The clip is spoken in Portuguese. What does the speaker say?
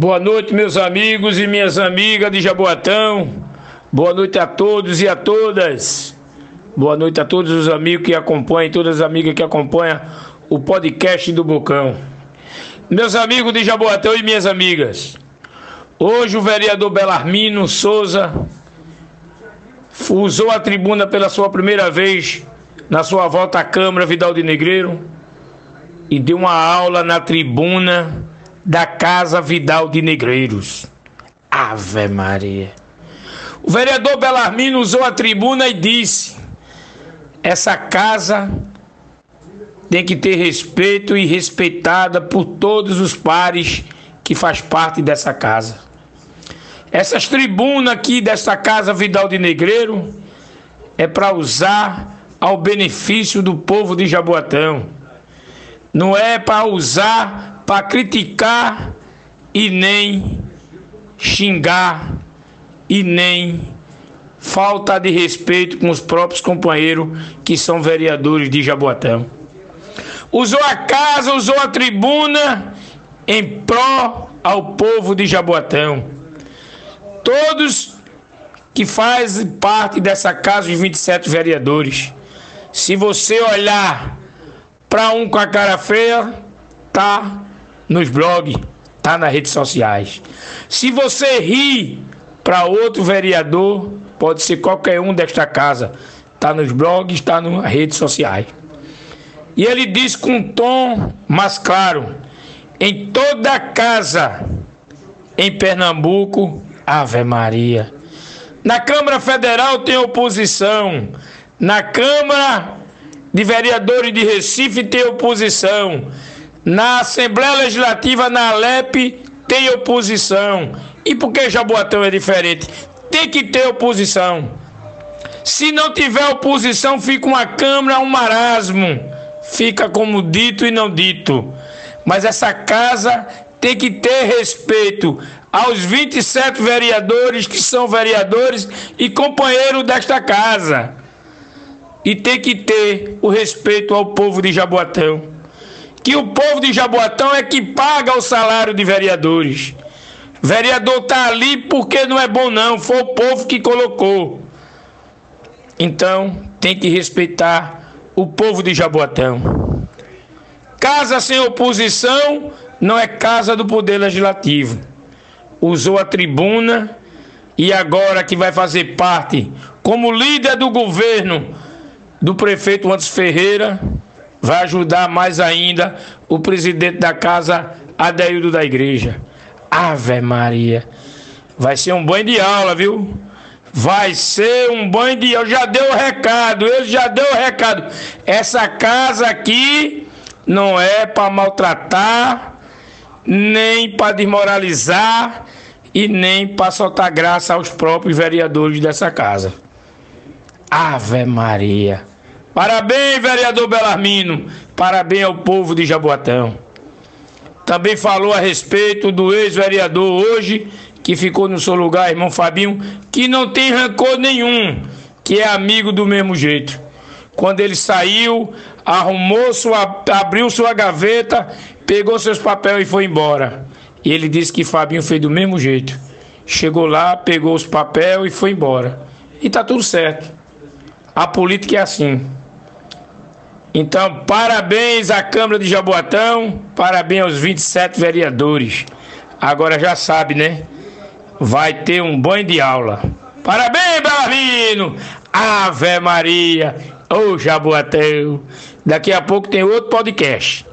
Boa noite, meus amigos e minhas amigas de Jaboatão. Boa noite a todos e a todas. Boa noite a todos os amigos que acompanham, todas as amigas que acompanham o podcast do Bocão. Meus amigos de Jaboatão e minhas amigas, hoje o vereador Belarmino Souza usou a tribuna pela sua primeira vez na sua volta à Câmara Vidal de Negreiro e deu uma aula na tribuna da Casa Vidal de Negreiros. Ave Maria. O vereador Belarmino usou a tribuna e disse: essa casa tem que ter respeito e respeitada por todos os pares que faz parte dessa casa. Essas tribunas aqui dessa casa Vidal de Negreiro é para usar ao benefício do povo de Jaboatão. Não é para usar para criticar e nem xingar e nem falta de respeito com os próprios companheiros que são vereadores de Jaboatão. Usou a casa, usou a tribuna em pró ao povo de Jaboatão. Todos que fazem parte dessa casa, os 27 vereadores, se você olhar para um com a cara feia, tá nos blogs, tá nas redes sociais. Se você ri para outro vereador, pode ser qualquer um desta casa, tá nos blogs, tá nas redes sociais. E ele diz com um tom mais claro: em toda casa em Pernambuco, Ave Maria. Na Câmara Federal tem oposição, na Câmara de Vereadores de Recife tem oposição. Na Assembleia Legislativa, na Alep, tem oposição. E por que Jaboatão é diferente? Tem que ter oposição. Se não tiver oposição, fica uma Câmara, um marasmo. Fica como dito e não dito. Mas essa casa tem que ter respeito aos 27 vereadores que são vereadores e companheiros desta casa e tem que ter o respeito ao povo de Jaboatão. Que o povo de Jaboatão é que paga o salário de vereadores. Vereador tá ali porque não é bom não, foi o povo que colocou. Então, tem que respeitar o povo de Jaboatão. Casa sem oposição não é casa do poder legislativo. Usou a tribuna e agora que vai fazer parte como líder do governo do prefeito Antes Ferreira, vai ajudar mais ainda o presidente da casa, Adeildo da Igreja. Ave Maria. Vai ser um banho de aula, viu? Vai ser um banho de aula. Já deu o recado, ele já deu o recado. Essa casa aqui não é para maltratar, nem para desmoralizar e nem para soltar graça aos próprios vereadores dessa casa. Ave Maria. Parabéns, vereador Belarmino. Parabéns ao povo de Jaboatão. Também falou a respeito do ex-vereador hoje, que ficou no seu lugar, irmão Fabinho, que não tem rancor nenhum, que é amigo do mesmo jeito. Quando ele saiu, arrumou sua, abriu sua gaveta, pegou seus papéis e foi embora. E ele disse que Fabinho fez do mesmo jeito. Chegou lá, pegou os papéis e foi embora. E tá tudo certo. A política é assim. Então, parabéns à Câmara de Jaboatão, parabéns aos 27 vereadores. Agora já sabe, né? Vai ter um banho de aula. Parabéns, Belarmino! Ave Maria! Ô, oh, Jaboatão! Daqui a pouco tem outro podcast.